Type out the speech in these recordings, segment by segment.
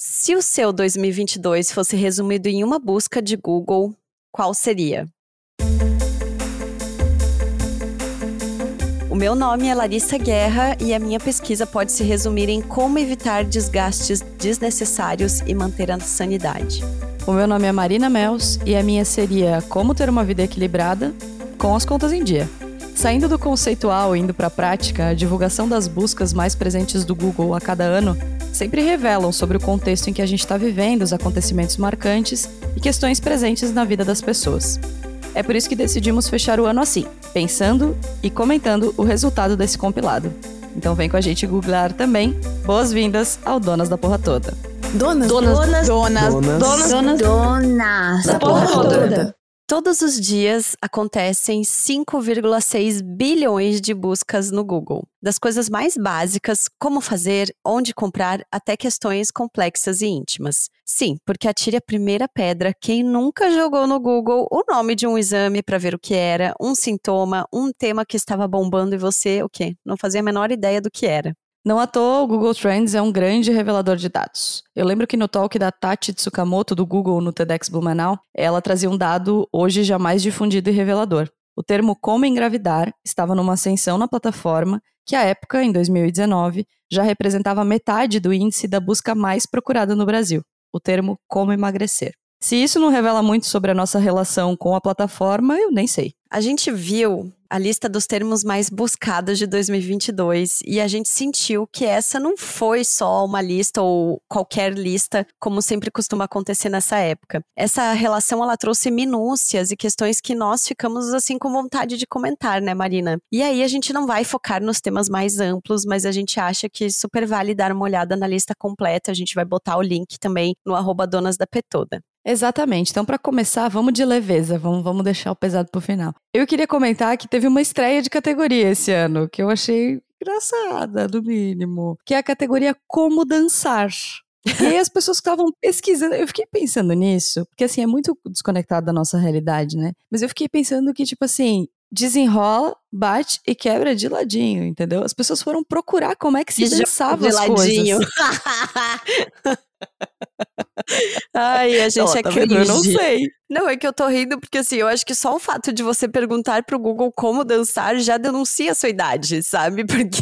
Se o seu 2022 fosse resumido em uma busca de Google, qual seria? O meu nome é Larissa Guerra e a minha pesquisa pode se resumir em como evitar desgastes desnecessários e manter a sanidade. O meu nome é Marina Mels e a minha seria Como ter uma vida equilibrada com as contas em dia. Saindo do conceitual e indo para a prática, a divulgação das buscas mais presentes do Google a cada ano sempre revelam sobre o contexto em que a gente está vivendo, os acontecimentos marcantes e questões presentes na vida das pessoas. É por isso que decidimos fechar o ano assim, pensando e comentando o resultado desse compilado. Então vem com a gente googlar também. Boas-vindas ao Donas da Porra Toda. Donas, donas, donas, donas, donas, donas, donas da porra toda. Todos os dias acontecem 5,6 bilhões de buscas no Google. Das coisas mais básicas, como fazer, onde comprar, até questões complexas e íntimas. Sim, porque atire a primeira pedra quem nunca jogou no Google o nome de um exame para ver o que era, um sintoma, um tema que estava bombando e você, o quê? Não fazia a menor ideia do que era. Não à toa, o Google Trends é um grande revelador de dados. Eu lembro que no talk da Tati Tsukamoto do Google no TEDx Blumenau, ela trazia um dado hoje jamais difundido e revelador. O termo como engravidar estava numa ascensão na plataforma que, à época, em 2019, já representava metade do índice da busca mais procurada no Brasil, o termo como emagrecer. Se isso não revela muito sobre a nossa relação com a plataforma, eu nem sei. A gente viu a lista dos termos mais buscados de 2022 e a gente sentiu que essa não foi só uma lista ou qualquer lista, como sempre costuma acontecer nessa época. Essa relação ela trouxe minúcias e questões que nós ficamos assim com vontade de comentar, né, Marina? E aí a gente não vai focar nos temas mais amplos, mas a gente acha que super vale dar uma olhada na lista completa. A gente vai botar o link também no arroba Donas da Petoda. Exatamente. Então, para começar, vamos de leveza, vamos, vamos deixar o pesado pro final. Eu queria comentar que teve uma estreia de categoria esse ano, que eu achei engraçada, no mínimo, que é a categoria Como Dançar. E aí as pessoas estavam pesquisando, eu fiquei pensando nisso, porque assim, é muito desconectado da nossa realidade, né? Mas eu fiquei pensando que, tipo assim, desenrola, bate e quebra de ladinho, entendeu? As pessoas foram procurar como é que se dançava de as ladinho. coisas. Ai, a gente é tá cringe. Eu não sei. Não, é que eu tô rindo porque assim, eu acho que só o fato de você perguntar pro Google como dançar já denuncia a sua idade, sabe? Porque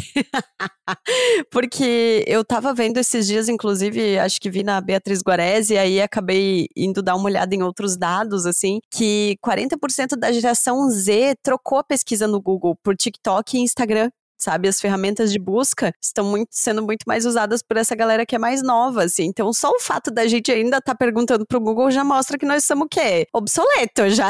porque eu tava vendo esses dias, inclusive, acho que vi na Beatriz Guarese e aí acabei indo dar uma olhada em outros dados assim, que 40% da geração Z trocou a pesquisa no Google por TikTok e Instagram sabe? As ferramentas de busca estão muito, sendo muito mais usadas por essa galera que é mais nova, assim. Então, só o fato da gente ainda estar tá perguntando pro Google já mostra que nós somos o quê? Obsoleto já.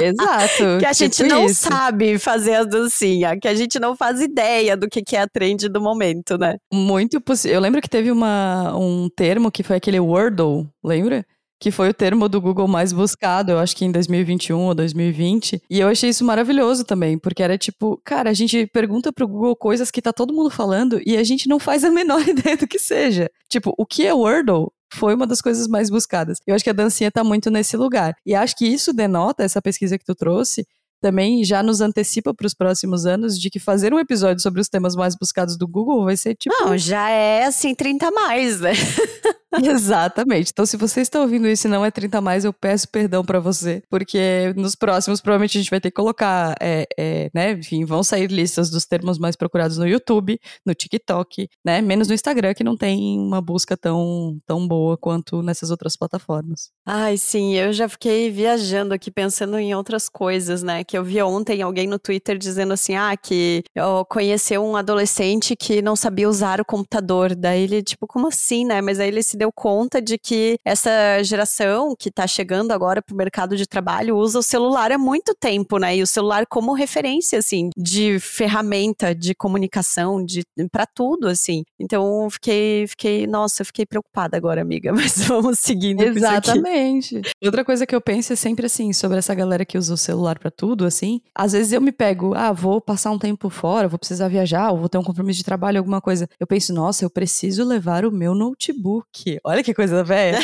Exato. que a gente tipo não isso. sabe fazer as dancinhas, que a gente não faz ideia do que, que é a trend do momento, né? Muito possível. Eu lembro que teve uma, um termo que foi aquele Wordle, lembra? Que foi o termo do Google mais buscado, eu acho que em 2021 ou 2020. E eu achei isso maravilhoso também, porque era tipo, cara, a gente pergunta pro Google coisas que tá todo mundo falando e a gente não faz a menor ideia do que seja. Tipo, o que é Wordle? Foi uma das coisas mais buscadas. Eu acho que a dancinha tá muito nesse lugar. E acho que isso denota, essa pesquisa que tu trouxe, também já nos antecipa para os próximos anos de que fazer um episódio sobre os temas mais buscados do Google vai ser tipo. Não, já é assim 30 mais, né? Exatamente. Então, se você está ouvindo isso e não é 30 mais, eu peço perdão para você, porque nos próximos provavelmente a gente vai ter que colocar, é, é, né? Enfim, vão sair listas dos termos mais procurados no YouTube, no TikTok, né? Menos no Instagram, que não tem uma busca tão, tão boa quanto nessas outras plataformas. Ai, sim, eu já fiquei viajando aqui pensando em outras coisas, né? Que eu vi ontem alguém no Twitter dizendo assim: ah, que eu conheceu um adolescente que não sabia usar o computador. Daí ele, tipo, como assim, né? Mas aí ele se deu deu conta de que essa geração que está chegando agora para o mercado de trabalho usa o celular há muito tempo, né? E o celular como referência, assim, de ferramenta de comunicação, de para tudo, assim. Então, fiquei, fiquei, nossa, fiquei preocupada agora, amiga. Mas vamos seguindo. Exatamente. Outra coisa que eu penso é sempre assim sobre essa galera que usa o celular para tudo, assim. Às vezes eu me pego, ah, vou passar um tempo fora, vou precisar viajar, ou vou ter um compromisso de trabalho, alguma coisa. Eu penso, nossa, eu preciso levar o meu notebook. Olha que coisa velha.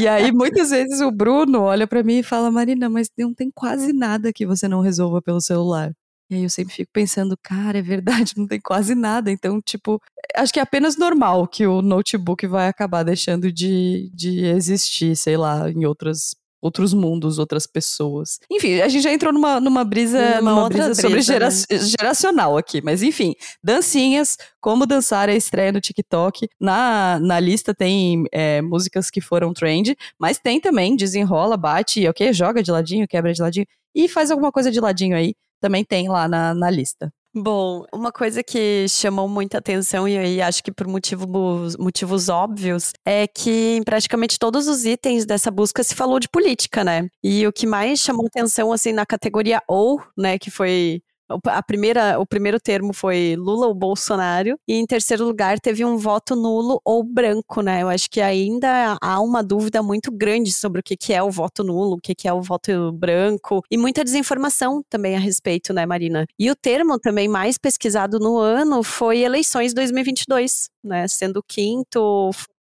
e aí, muitas vezes, o Bruno olha para mim e fala: Marina, mas não tem quase nada que você não resolva pelo celular. E aí eu sempre fico pensando, cara, é verdade, não tem quase nada. Então, tipo, acho que é apenas normal que o notebook vai acabar deixando de, de existir, sei lá, em outras outros mundos, outras pessoas. Enfim, a gente já entrou numa, numa brisa, numa, numa brisa, sobre gera, né? geracional aqui, mas enfim, dancinhas, como dançar a estreia no TikTok. Na, na lista tem é, músicas que foram trend, mas tem também desenrola, bate, ok, joga de ladinho, quebra de ladinho e faz alguma coisa de ladinho aí. Também tem lá na, na lista. Bom, uma coisa que chamou muita atenção, e aí acho que por motivos, motivos óbvios, é que em praticamente todos os itens dessa busca se falou de política, né? E o que mais chamou atenção, assim, na categoria ou, né, que foi a primeira, o primeiro termo foi Lula ou Bolsonaro, e em terceiro lugar teve um voto nulo ou branco, né? Eu acho que ainda há uma dúvida muito grande sobre o que, é o voto nulo, o que, que é o voto branco, e muita desinformação também a respeito, né, Marina? E o termo também mais pesquisado no ano foi eleições 2022, né? Sendo o quinto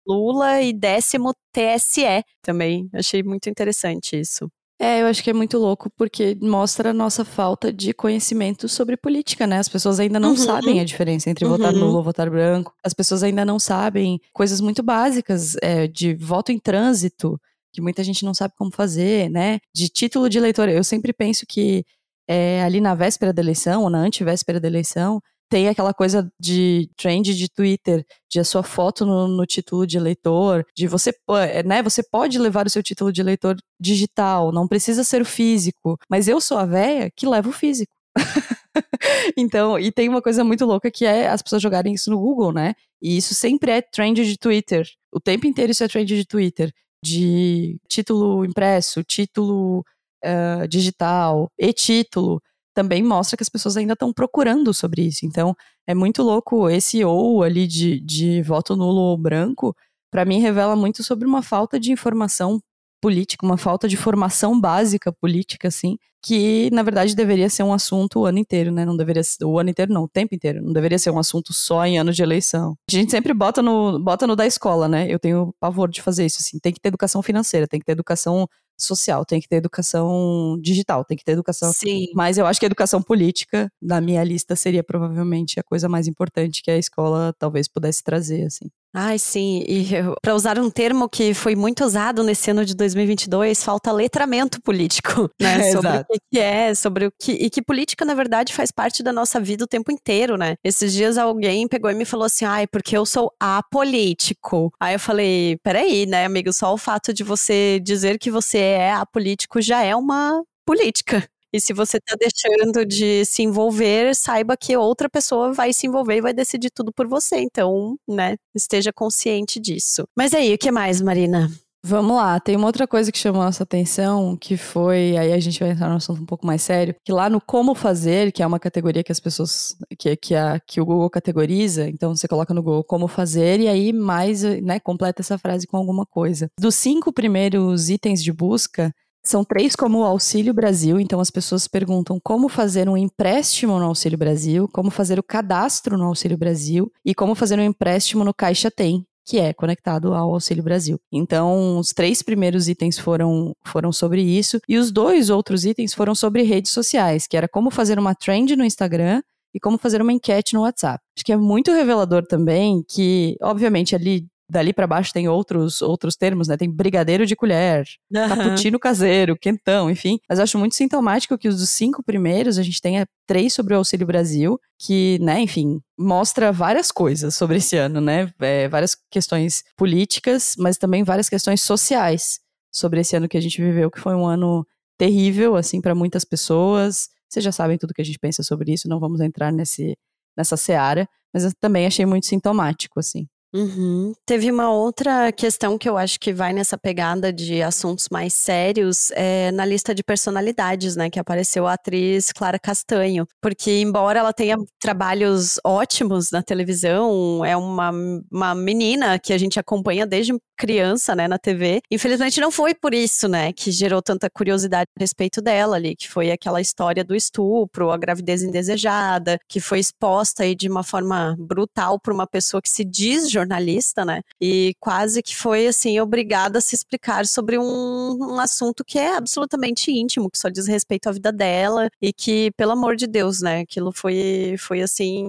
Lula e décimo TSE também. Achei muito interessante isso. É, eu acho que é muito louco porque mostra a nossa falta de conhecimento sobre política, né? As pessoas ainda não uhum. sabem a diferença entre uhum. votar nulo ou votar branco. As pessoas ainda não sabem coisas muito básicas é, de voto em trânsito, que muita gente não sabe como fazer, né? De título de eleitor. Eu sempre penso que é, ali na véspera da eleição, ou na antivéspera da eleição, tem aquela coisa de trend de Twitter, de a sua foto no, no, título de eleitor, de você, é, né, você pode levar o seu título de eleitor digital, não precisa ser o físico, mas eu sou a véia que leva o físico. então, e tem uma coisa muito louca que é as pessoas jogarem isso no Google, né? E isso sempre é trend de Twitter. O tempo inteiro isso é trend de Twitter. De título impresso, título uh, digital, e-título também mostra que as pessoas ainda estão procurando sobre isso. Então, é muito louco esse ou ali de, de voto nulo ou branco, para mim revela muito sobre uma falta de informação política, uma falta de formação básica política, assim, que na verdade deveria ser um assunto o ano inteiro, né? Não deveria ser, o ano inteiro não, o tempo inteiro. Não deveria ser um assunto só em ano de eleição. A gente sempre bota no, bota no da escola, né? Eu tenho pavor de fazer isso, assim. Tem que ter educação financeira, tem que ter educação social, tem que ter educação digital, tem que ter educação. Sim. Mas eu acho que a educação política, na minha lista, seria provavelmente a coisa mais importante que a escola talvez pudesse trazer, assim. Ai, sim. E para usar um termo que foi muito usado nesse ano de 2022, falta letramento político, né? É, sobre exato. o que é, sobre o que. E que política, na verdade, faz parte da nossa vida o tempo inteiro, né? Esses dias alguém pegou e me falou assim: ai, porque eu sou apolítico. Aí eu falei: peraí, né, amigo? Só o fato de você dizer que você é apolítico já é uma política. E se você tá deixando de se envolver, saiba que outra pessoa vai se envolver e vai decidir tudo por você. Então, né, esteja consciente disso. Mas aí, o que mais, Marina? Vamos lá, tem uma outra coisa que chamou a nossa atenção, que foi, aí a gente vai entrar num assunto um pouco mais sério, que lá no como fazer, que é uma categoria que as pessoas, que, que, a, que o Google categoriza, então você coloca no Google como fazer e aí mais, né, completa essa frase com alguma coisa. Dos cinco primeiros itens de busca, são três como o Auxílio Brasil, então as pessoas perguntam como fazer um empréstimo no Auxílio Brasil, como fazer o cadastro no Auxílio Brasil e como fazer um empréstimo no Caixa Tem, que é conectado ao Auxílio Brasil. Então, os três primeiros itens foram, foram sobre isso, e os dois outros itens foram sobre redes sociais, que era como fazer uma trend no Instagram e como fazer uma enquete no WhatsApp. Acho que é muito revelador também que, obviamente, ali dali para baixo tem outros outros termos, né? Tem brigadeiro de colher, uhum. cappuccino caseiro, quentão, enfim. Mas eu acho muito sintomático que os dos cinco primeiros a gente tenha três sobre o Auxílio Brasil, que, né, enfim, mostra várias coisas sobre esse ano, né? É, várias questões políticas, mas também várias questões sociais sobre esse ano que a gente viveu, que foi um ano terrível, assim, para muitas pessoas. Vocês já sabem tudo que a gente pensa sobre isso, não vamos entrar nesse, nessa seara, mas eu também achei muito sintomático, assim. Uhum. Teve uma outra questão que eu acho que vai nessa pegada de assuntos mais sérios é, na lista de personalidades, né? Que apareceu a atriz Clara Castanho. Porque, embora ela tenha trabalhos ótimos na televisão, é uma, uma menina que a gente acompanha desde criança, né, na TV. Infelizmente não foi por isso, né, que gerou tanta curiosidade a respeito dela ali, que foi aquela história do estupro, a gravidez indesejada, que foi exposta aí de uma forma brutal para uma pessoa que se diz jornalista, né? E quase que foi, assim, obrigada a se explicar sobre um, um assunto que é absolutamente íntimo, que só diz respeito à vida dela e que, pelo amor de Deus, né? Aquilo foi, foi assim,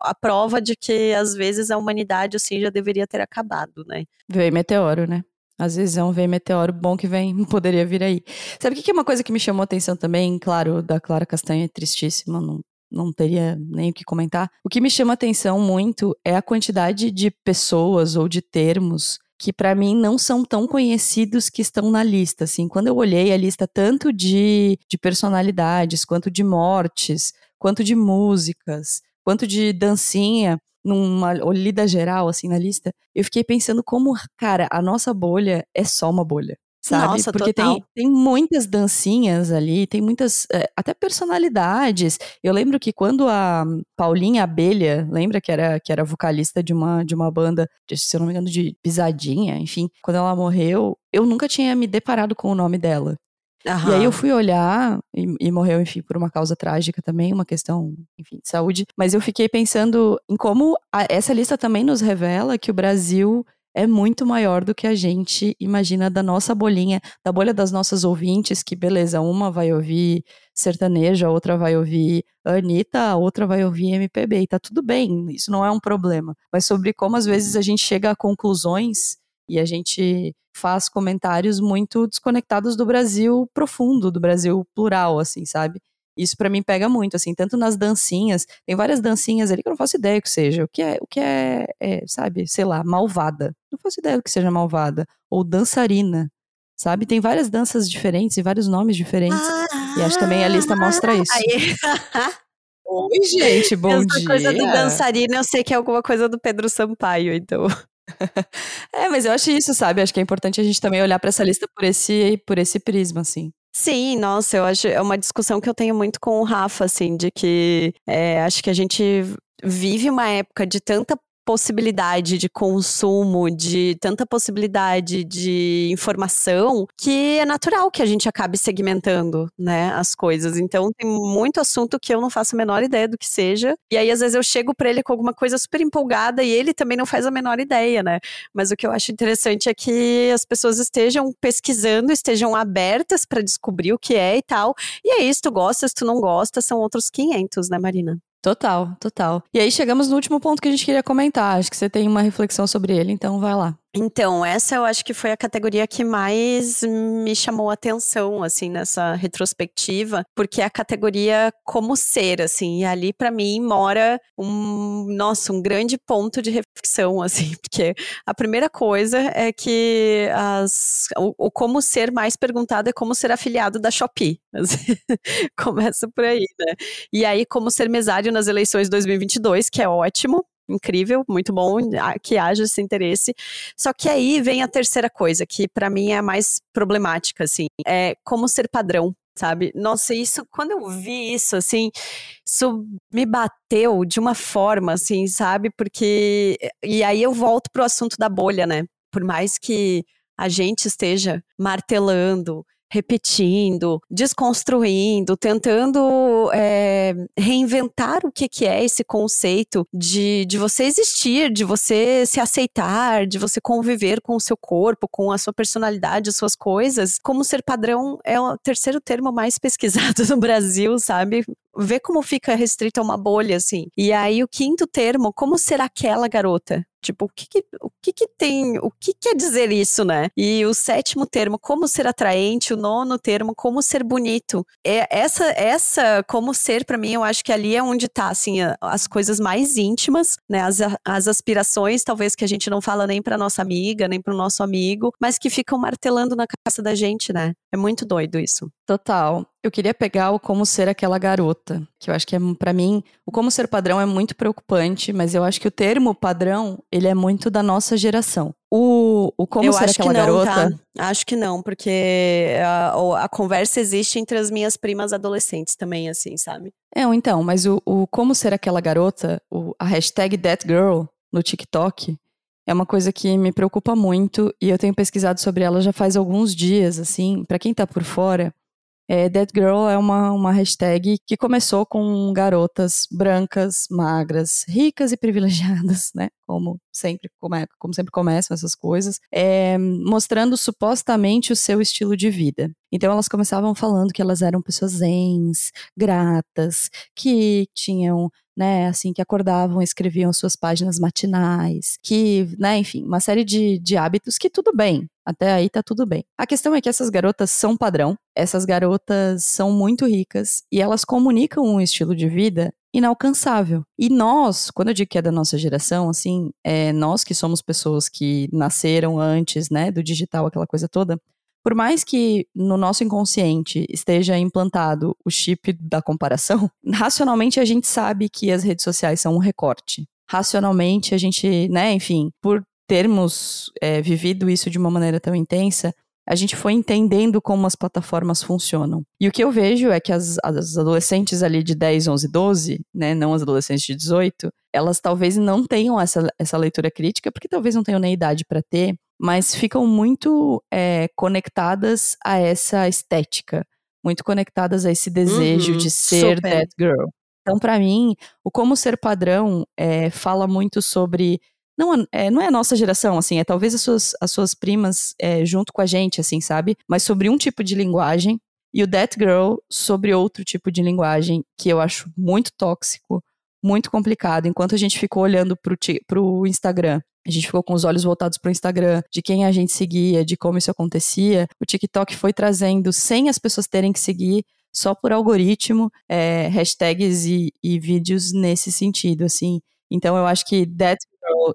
a prova de que às vezes a humanidade, assim, já deveria ter acabado, né? Veio meteoro, né? Às vezes é um vem meteoro bom que vem, poderia vir aí. Sabe o que é uma coisa que me chamou a atenção também? Claro, da Clara Castanha é tristíssima, não, não teria nem o que comentar. O que me chama atenção muito é a quantidade de pessoas ou de termos que para mim não são tão conhecidos que estão na lista. Assim, quando eu olhei a lista tanto de, de personalidades, quanto de mortes, quanto de músicas, quanto de dancinha, numa olhida geral, assim, na lista, eu fiquei pensando como, cara, a nossa bolha é só uma bolha. Sabe? Nossa, Porque total. tem, tem muitas dancinhas ali, tem muitas, é, até personalidades. Eu lembro que quando a Paulinha Abelha, lembra que era, que era vocalista de uma, de uma banda, de, se eu não me engano, de pisadinha, enfim, quando ela morreu, eu nunca tinha me deparado com o nome dela. Aham. E aí eu fui olhar, e, e, morreu, enfim, por uma causa trágica também, uma questão, enfim, de saúde. Mas eu fiquei pensando em como a, essa lista também nos revela que o Brasil é muito maior do que a gente imagina da nossa bolinha, da bolha das nossas ouvintes, que beleza, uma vai ouvir sertaneja, a outra vai ouvir Anitta, a outra vai ouvir MPB, e tá tudo bem, isso não é um problema. Mas sobre como às vezes a gente chega a conclusões e a gente faz comentários muito desconectados do Brasil profundo, do Brasil plural, assim, sabe? Isso para mim pega muito, assim, tanto nas dancinhas, tem várias dancinhas ali que eu não faço ideia o que seja, o que é, o que é, é, sabe, sei lá, malvada. Não faço ideia do que seja malvada. Ou dançarina, sabe? Tem várias danças diferentes e vários nomes diferentes. Ah, e acho que também a lista mostra isso. Oi, gente, bom Essa dia. coisa do dançarina, eu sei que é alguma coisa do Pedro Sampaio, então. é, mas eu acho isso, sabe? Acho que é importante a gente também olhar para essa lista por esse, por esse prisma, assim. Sim, nossa, eu acho é uma discussão que eu tenho muito com o Rafa, assim, de que é, acho que a gente vive uma época de tanta possibilidade de consumo, de tanta possibilidade de informação, que é natural que a gente acabe segmentando, né, as coisas. Então tem muito assunto que eu não faço a menor ideia do que seja, e aí às vezes eu chego para ele com alguma coisa super empolgada e ele também não faz a menor ideia, né? Mas o que eu acho interessante é que as pessoas estejam pesquisando, estejam abertas para descobrir o que é e tal. E é isso, tu gosta, se tu não gosta, são outros 500, né, Marina? Total, total. E aí chegamos no último ponto que a gente queria comentar. Acho que você tem uma reflexão sobre ele, então vai lá. Então, essa eu acho que foi a categoria que mais me chamou a atenção, assim, nessa retrospectiva, porque é a categoria como ser, assim, e ali para mim mora um, nossa, um grande ponto de reflexão, assim, porque a primeira coisa é que as, o, o como ser mais perguntado é como ser afiliado da Shopee. Assim, começa por aí, né? E aí, como ser mesário nas eleições 2022, que é ótimo, incrível, muito bom que haja esse interesse. Só que aí vem a terceira coisa, que para mim é a mais problemática, assim, é como ser padrão. Sabe? Nossa, isso, quando eu vi isso, assim, isso me bateu de uma forma, assim, sabe? Porque. E aí eu volto pro assunto da bolha, né? Por mais que a gente esteja martelando, repetindo, desconstruindo, tentando é, reinventar o que, que é esse conceito de, de você existir, de você se aceitar, de você conviver com o seu corpo, com a sua personalidade, as suas coisas. Como ser padrão é o terceiro termo mais pesquisado no Brasil, sabe? Vê como fica restrito a uma bolha, assim. E aí, o quinto termo, como ser aquela garota? Tipo, o que que, o que que tem, o que quer dizer isso, né? E o sétimo termo, como ser atraente, o nono termo, como ser bonito. É essa essa como ser para mim, eu acho que ali é onde tá assim as coisas mais íntimas, né? As, as aspirações, talvez que a gente não fala nem para nossa amiga, nem para o nosso amigo, mas que ficam martelando na cabeça da gente, né? É muito doido isso. Total. Eu queria pegar o como ser aquela garota, que eu acho que é para mim, o como ser padrão é muito preocupante, mas eu acho que o termo padrão, ele é muito da nossa geração. O, o como eu ser aquela não, garota? Tá? Acho que não, porque a, a, conversa existe entre as minhas primas adolescentes também, assim, sabe? É, então, mas o, o como ser aquela garota, o, a hashtag ThatGirl no TikTok, é uma coisa que me preocupa muito e eu tenho pesquisado sobre ela já faz alguns dias, assim, para quem tá por fora, É, Dead Girl é uma, uma hashtag que começou com garotas brancas, magras, ricas e privilegiadas, né? Como sempre, como, é, como sempre começam essas coisas, é, mostrando supostamente o seu estilo de vida. Então elas começavam falando que elas eram pessoas zens, gratas, que tinham né, assim, que acordavam escreviam suas páginas matinais, que, né, enfim, uma série de, de hábitos que tudo bem, até aí tá tudo bem. A questão é que essas garotas são padrão, essas garotas são muito ricas e elas comunicam um estilo de vida inalcançável. E nós, quando eu digo que é da nossa geração, assim, é nós que somos pessoas que nasceram antes, né, do digital, aquela coisa toda, por mais que no nosso inconsciente esteja implantado o chip da comparação, racionalmente a gente sabe que as redes sociais são um recorte. Racionalmente a gente, né, enfim, por termos é, vivido isso de uma maneira tão intensa, a gente foi entendendo como as plataformas funcionam. E o que eu vejo é que as, as, adolescentes ali de 10, 11, 12, né, não as adolescentes de 18, elas talvez não tenham essa, essa leitura crítica, porque talvez não tenham nem idade para ter, mas ficam muito é, conectadas a essa estética, muito conectadas a esse desejo uhum, de ser super. that girl. Então, para mim, o como ser padrão é, fala muito sobre não é, não é a nossa geração, assim, é talvez as suas, as suas primas é, junto com a gente, assim, sabe? Mas sobre um tipo de linguagem e o That Girl sobre outro tipo de linguagem que eu acho muito tóxico, muito complicado. Enquanto a gente ficou olhando pro, pro Instagram a gente ficou com os olhos voltados para o Instagram, de quem a gente seguia, de como isso acontecia. O TikTok foi trazendo, sem as pessoas terem que seguir, só por algoritmo, é, hashtags e, e, vídeos nesse sentido, assim. Então eu acho que That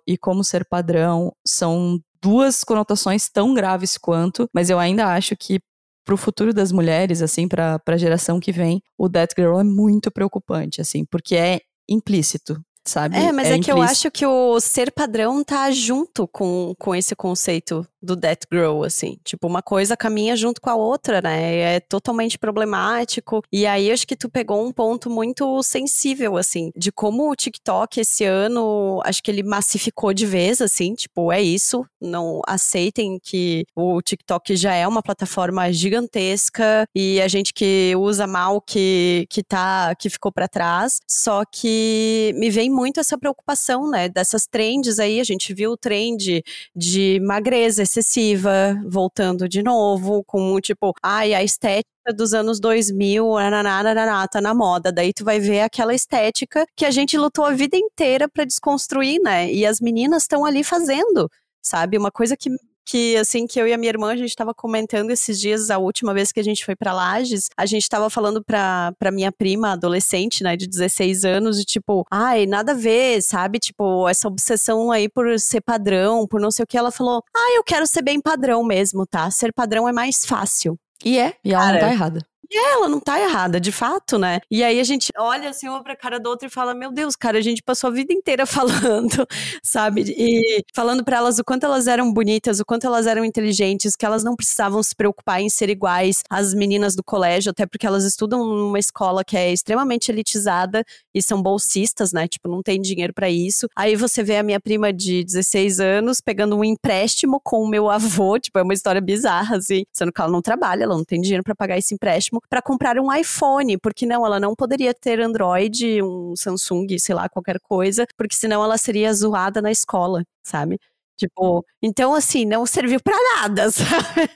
E Como Ser Padrão são duas conotações tão graves quanto, mas eu ainda acho que para o futuro das mulheres, assim, para a geração que vem, o That Girl é muito preocupante, assim, porque é implícito sabe? É, mas é, é que eu acho que o ser padrão tá junto com, com esse conceito do That Girl, assim. Tipo, uma coisa caminha junto com a outra, né? É totalmente problemático. E aí, acho que tu pegou um ponto muito sensível, assim, de como o TikTok esse ano, acho que ele massificou de vez, assim, tipo, é isso. Não aceitem que o TikTok já é uma plataforma gigantesca e a gente que usa mal que, que tá, que ficou para trás. Só que me vem muito essa preocupação, né, dessas trends aí. A gente viu o trend de magreza excessiva voltando de novo, com tipo, ai, a estética dos anos 2000, nananá, tá na moda. Daí tu vai ver aquela estética que a gente lutou a vida inteira para desconstruir, né? E as meninas estão ali fazendo, sabe? Uma coisa que que assim que eu e a minha irmã a gente estava comentando esses dias a última vez que a gente foi para Lages, a gente estava falando para minha prima adolescente, né, de 16 anos, de tipo, ai, nada a ver, sabe? Tipo, essa obsessão aí por ser padrão, por não sei o que, ela falou: "Ah, eu quero ser bem padrão mesmo, tá? Ser padrão é mais fácil". E é, e ela Cara, não tá errada. E ela não tá errada, de fato, né? E aí a gente olha assim uma pra cara do outro e fala: Meu Deus, cara, a gente passou a vida inteira falando, sabe? E falando para elas o quanto elas eram bonitas, o quanto elas eram inteligentes, que elas não precisavam se preocupar em ser iguais às meninas do colégio, até porque elas estudam numa escola que é extremamente elitizada e são bolsistas, né? Tipo, não tem dinheiro para isso. Aí você vê a minha prima de 16 anos pegando um empréstimo com o meu avô, tipo, é uma história bizarra, assim, sendo que ela não trabalha, ela não tem dinheiro para pagar esse empréstimo para comprar um iPhone, porque não, ela não poderia ter Android, um Samsung, sei lá, qualquer coisa, porque senão ela seria zoada na escola, sabe? Tipo, então assim, não serviu para nada, sabe?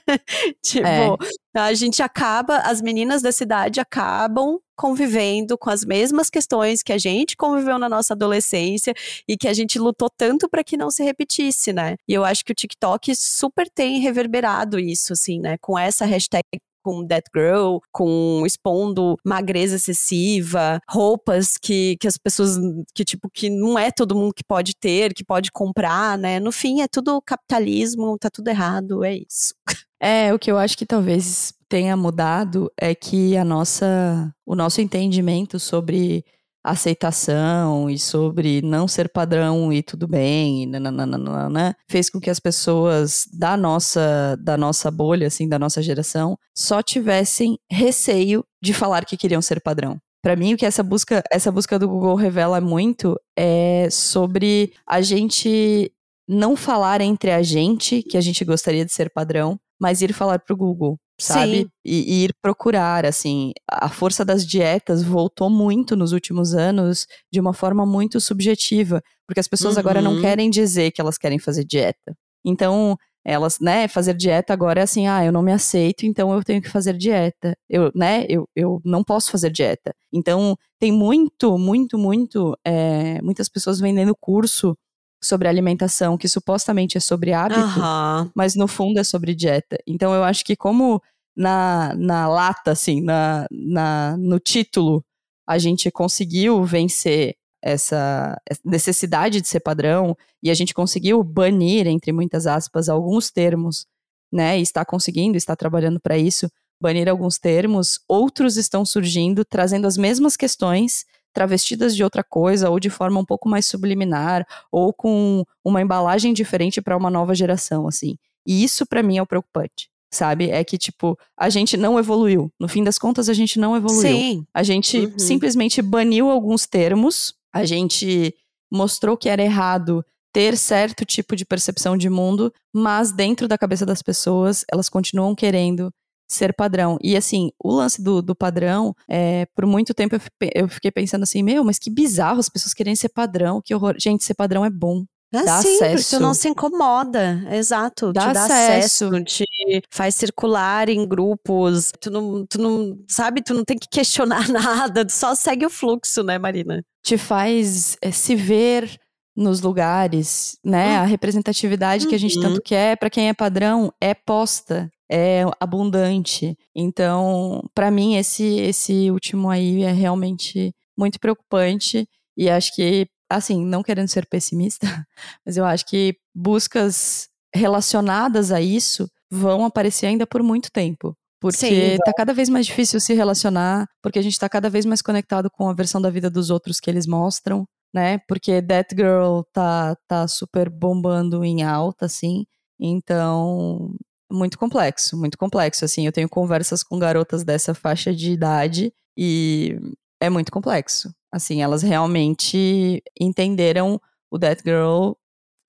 tipo, é. a gente acaba, as meninas da cidade acabam convivendo com as mesmas questões que a gente conviveu na nossa adolescência e que a gente lutou tanto para que não se repetisse, né? E eu acho que o TikTok super tem reverberado isso, assim, né? Com essa hashtag com That Girl, com expondo magreza excessiva, roupas que, que as pessoas, que tipo, que não é todo mundo que pode ter, que pode comprar, né? No fim, é tudo capitalismo, tá tudo errado, é isso. É, o que eu acho que talvez tenha mudado é que a nossa, o nosso entendimento sobre aceitação e sobre não ser padrão e tudo bem, e nananana, fez com que as pessoas da nossa da nossa bolha, assim, da nossa geração, só tivessem receio de falar que queriam ser padrão. Para mim, o que essa busca, essa busca do Google revela muito é sobre a gente não falar entre a gente que a gente gostaria de ser padrão, mas ir falar pro Google. Sabe? E, e, ir procurar, assim. A força das dietas voltou muito nos últimos anos de uma forma muito subjetiva, porque as pessoas uhum. agora não uhum. querem dizer que elas querem fazer dieta. Então, elas, né, fazer dieta agora é assim, ah, eu não me aceito, então eu tenho que fazer dieta. Eu, né, eu, eu não posso fazer dieta. Então, tem muito, muito, muito, é, muitas pessoas vendendo curso sobre alimentação, que supostamente é sobre hábito, uhum. mas no fundo é sobre dieta. Então, eu acho que como na, na lata, assim, na, na, no título, a gente conseguiu vencer essa necessidade de ser padrão e a gente conseguiu banir, entre muitas aspas, alguns termos, né? E está conseguindo, está trabalhando para isso, banir alguns termos, outros estão surgindo, trazendo as mesmas questões, travestidas de outra coisa, ou de forma um pouco mais subliminar, ou com uma embalagem diferente para uma nova geração, assim. E isso para mim é o preocupante sabe? É que, tipo, a gente não evoluiu. No fim das contas, a gente não evoluiu. Sim. A gente uhum. simplesmente baniu alguns termos a gente mostrou que era errado ter certo tipo de percepção de mundo, mas dentro da cabeça das pessoas, elas continuam querendo ser padrão. E assim, o lance do, do padrão, é, por muito tempo eu, eu fiquei pensando assim, meu, mas que bizarro as pessoas querem ser padrão, que horror. Gente, ser padrão é bom. É dá sim, acesso. tu não se incomoda. Exato. Dá, te dá acesso. acesso. te faz circular em grupos. Tu não, tu não, sabe, tu não tem que questionar nada, tu só segue o fluxo, né, Marina? Te faz é, se ver nos lugares, né? Hum. A representatividade uhum. que a gente tanto uhum. quer, para quem é padrão, é posta, é abundante. Então, para mim esse esse último aí é realmente muito preocupante e acho que assim, não querendo ser pessimista, mas eu acho que buscas relacionadas a isso vão aparecer ainda por muito tempo. Porque Sim, tá cada vez mais difícil se relacionar, porque a gente tá cada vez mais conectado com a versão da vida dos outros que eles mostram, né? Porque That Girl tá, tá super bombando em alta, assim. Então, muito complexo, muito complexo. Assim, eu tenho conversas com garotas dessa faixa de idade e é muito complexo. Assim, elas realmente entenderam o Death Girl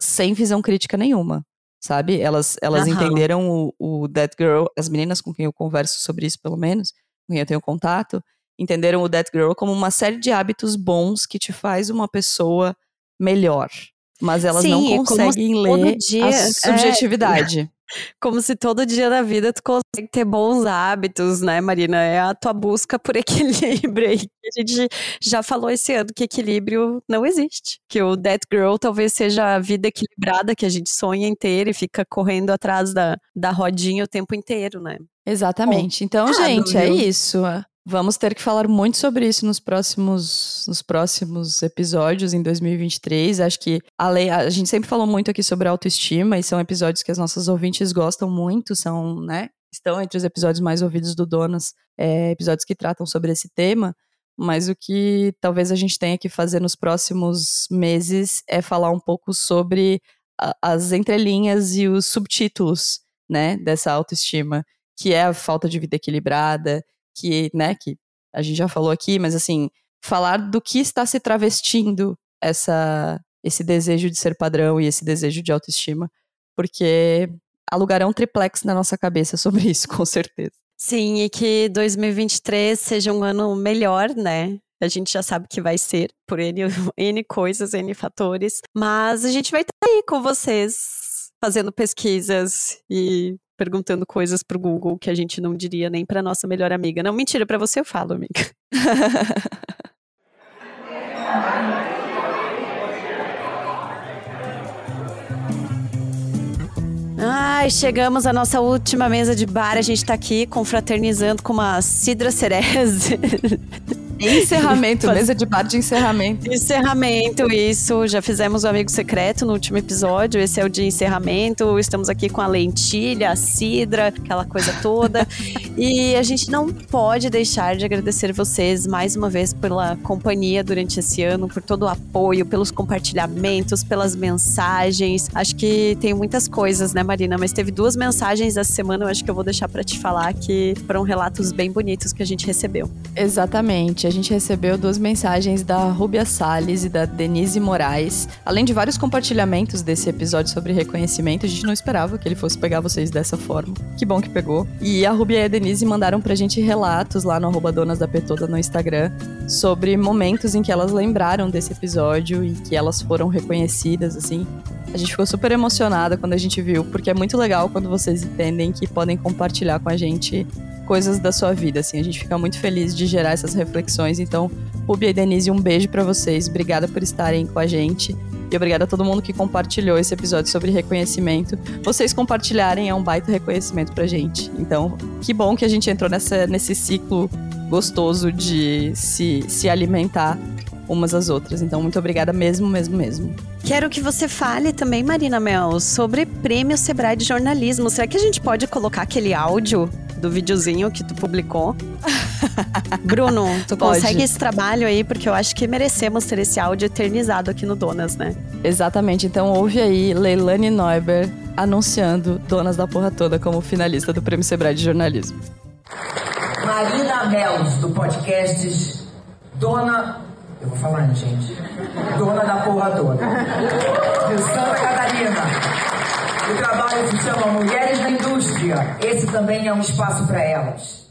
sem visão crítica nenhuma, sabe? Elas, elas entenderam o, o Death Girl, as meninas com quem eu converso sobre isso, pelo menos, com quem eu tenho contato, entenderam o Death Girl como uma série de hábitos bons que te faz uma pessoa melhor. Mas elas Sim, não conseguem ler dia, a é, subjetividade. É, como se todo dia da vida tu consegue ter bons hábitos, né, Marina? É a tua busca por equilíbrio aí. A gente já falou esse ano que equilíbrio não existe. Que o Dead Girl talvez seja a vida equilibrada que a gente sonha ter e fica correndo atrás da, da rodinha o tempo inteiro, né? Exatamente. Então, gente, é isso. Vamos ter que falar muito sobre isso nos próximos, nos próximos episódios em 2023. Acho que a, lei, a gente sempre falou muito aqui sobre autoestima e são episódios que as nossas ouvintes gostam muito, são, né? Estão entre os episódios mais ouvidos do Donas, é, episódios que tratam sobre esse tema. Mas o que talvez a gente tenha que fazer nos próximos meses é falar um pouco sobre a, as entrelinhas e os subtítulos, né, dessa autoestima, que é a falta de vida equilibrada, que, né, que a gente já falou aqui, mas assim, falar do que está se travestindo essa esse desejo de ser padrão e esse desejo de autoestima, porque alugarão um triplex na nossa cabeça sobre isso, com certeza. Sim, e que 2023 seja um ano melhor, né? A gente já sabe que vai ser, por N, N coisas, N fatores. Mas a gente vai estar aí com vocês, fazendo pesquisas e perguntando coisas pro Google que a gente não diria nem pra nossa melhor amiga. Não, mentira, para você eu falo, amiga. Ai, chegamos à nossa última mesa de bar. A gente tá aqui confraternizando com uma Cidra Cereze. Encerramento, mesa de bar de encerramento. Encerramento, isso. Já fizemos o Amigo Secreto no último episódio. Esse é o de encerramento. Estamos aqui com a lentilha, a cidra, aquela coisa toda. E a gente não pode deixar de agradecer vocês mais uma vez pela companhia durante esse ano, por todo o apoio, pelos compartilhamentos, pelas mensagens. Acho que tem muitas coisas, né, Marina? Mas teve duas mensagens essa semana, eu acho que eu vou deixar para te falar que foram relatos bem bonitos que a gente recebeu. Exatamente. A gente recebeu duas mensagens da Rubia Salles e da Denise Moraes. Além de vários compartilhamentos desse episódio sobre reconhecimento, a gente não esperava que ele fosse pegar vocês dessa forma. Que bom que pegou. E a Rubia e a Denise mandaram pra gente relatos lá no arroba Donas da Petoda no Instagram sobre momentos em que elas lembraram desse episódio e que elas foram reconhecidas, assim. A gente ficou super emocionada quando a gente viu, porque é muito legal quando vocês entendem que podem compartilhar com a gente coisas da sua vida, assim. A gente fica muito feliz de gerar essas reflexões. Então, Rubi e Denise, um beijo para vocês. Obrigada por estarem com a gente. E obrigada a todo mundo que compartilhou esse episódio sobre reconhecimento. Vocês compartilharem é um baita reconhecimento pra gente. Então, que bom que a gente entrou nessa, nesse ciclo gostoso de se, se alimentar umas às outras. Então, muito obrigada mesmo, mesmo, mesmo. Quero que você fale também, Marina Mel, sobre Prêmio Sebrae de Jornalismo. Será que a gente pode colocar aquele áudio do videozinho que tu publicou. Bruno, tu Pode. consegue esse trabalho aí? Porque eu acho que merecemos ter esse áudio eternizado aqui no Donas, né? Exatamente. Então ouve aí Leilani Neuber anunciando Donas da Porra Toda como finalista do Prêmio Sebrae de Jornalismo. Marina Melos, do podcast Dona. Eu vou falar, gente? Dona da Porra Toda. De Santa Catarina. O trabalho se chama Mulheres da Indústria. Esse também é um espaço para elas.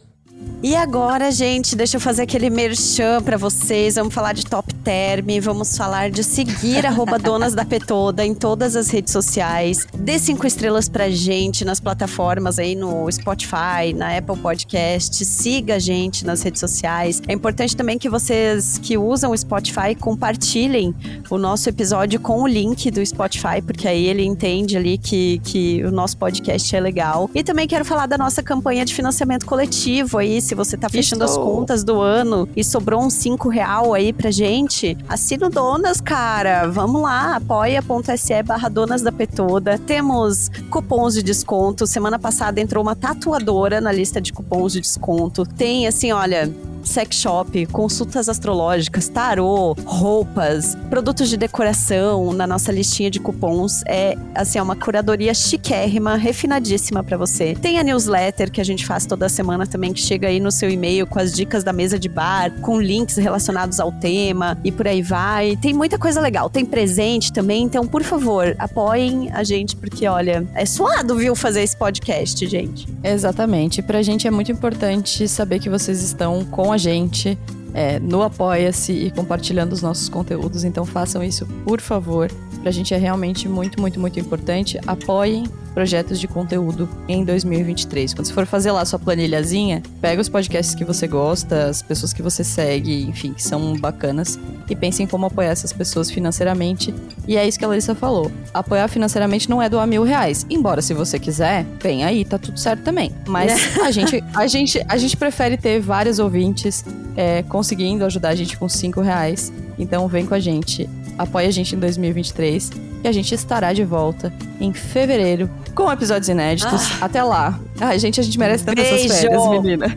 E agora, gente, deixa eu fazer aquele merchan para vocês. Vamos falar de Top Term, vamos falar de seguir arroba Donas da Petoda em todas as redes sociais. Dê cinco estrelas pra gente nas plataformas aí no Spotify, na Apple Podcast. Siga a gente nas redes sociais. É importante também que vocês que usam o Spotify compartilhem o nosso episódio com o link do Spotify, porque aí ele entende ali que, que o nosso podcast é legal. E também quero falar da nossa campanha de financiamento coletivo aí, se você tá fechando Estou. as contas do ano e sobrou uns 5 real aí pra gente, assina o Donas, cara. Vamos lá, apoia.se barra Donas da Petoda. Temos cupons de desconto. Semana passada entrou uma tatuadora na lista de cupons de desconto. Tem, assim, olha, sex shop, consultas astrológicas, tarô, roupas, produtos de decoração na nossa listinha de cupons. É assim, é uma curadoria chiquérrima, refinadíssima para você. Tem a newsletter que a gente faz toda semana também, que chega aí no seu e-mail com as dicas da mesa de bar, com links relacionados ao tema e por aí vai. Tem muita coisa legal. Tem presente também, então, por favor, apoiem a gente, porque olha, é suado, viu, fazer esse podcast, gente. Exatamente. Pra gente é muito importante saber que vocês estão com a gente é, no Apoia-se e compartilhando os nossos conteúdos. Então façam isso, por favor. Pra gente é realmente muito, muito, muito importante. Apoiem projetos de conteúdo em 2023. Quando você for fazer lá sua planilhazinha, pega os podcasts que você gosta, as pessoas que você segue, enfim, que são bacanas, e pense em como apoiar essas pessoas financeiramente. E é isso que a Larissa falou. Apoiar financeiramente não é doar mil reais. Embora, se você quiser, vem aí, tá tudo certo também. Mas a gente, a gente, a gente prefere ter vários ouvintes é, conseguindo ajudar a gente com cinco reais. Então vem com a gente, apoia a gente em 2023 e a gente estará de volta em fevereiro com episódios inéditos. Ah. Até lá. Ai, gente, a gente merece tanto essas férias, menina.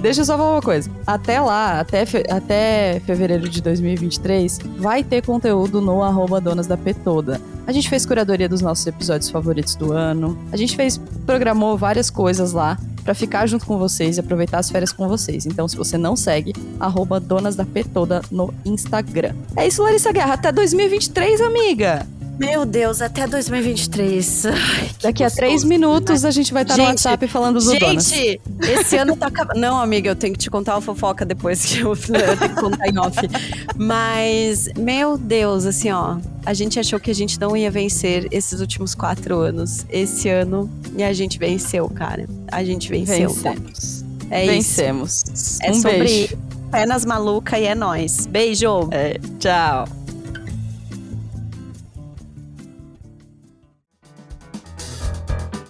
Deixa eu só falar uma coisa. Até lá, até, fe até fevereiro de 2023, vai ter conteúdo no arroba Donas da Petoda. A gente fez curadoria dos nossos episódios favoritos do ano. A gente fez, programou várias coisas lá para ficar junto com vocês e aproveitar as férias com vocês. Então, se você não segue, arroba Donas da Petoda no Instagram. É isso, Larissa Guerra. Até 2023, amiga! Meu Deus, até 2023. Ai, Daqui a três minutos né? a gente vai estar gente, no WhatsApp falando do Donas. Gente, esse ano tá acabando. Não, amiga, eu tenho que te contar uma fofoca depois que eu, eu tenho que contar em off. Mas, meu Deus, assim, ó. A gente achou que a gente não ia vencer esses últimos quatro anos. Esse ano, e a gente venceu, cara. A gente venceu. Vencemos. É Vencemos. Isso. É um sobre beijo. pé nas maluca e é nós. Beijo. É, tchau.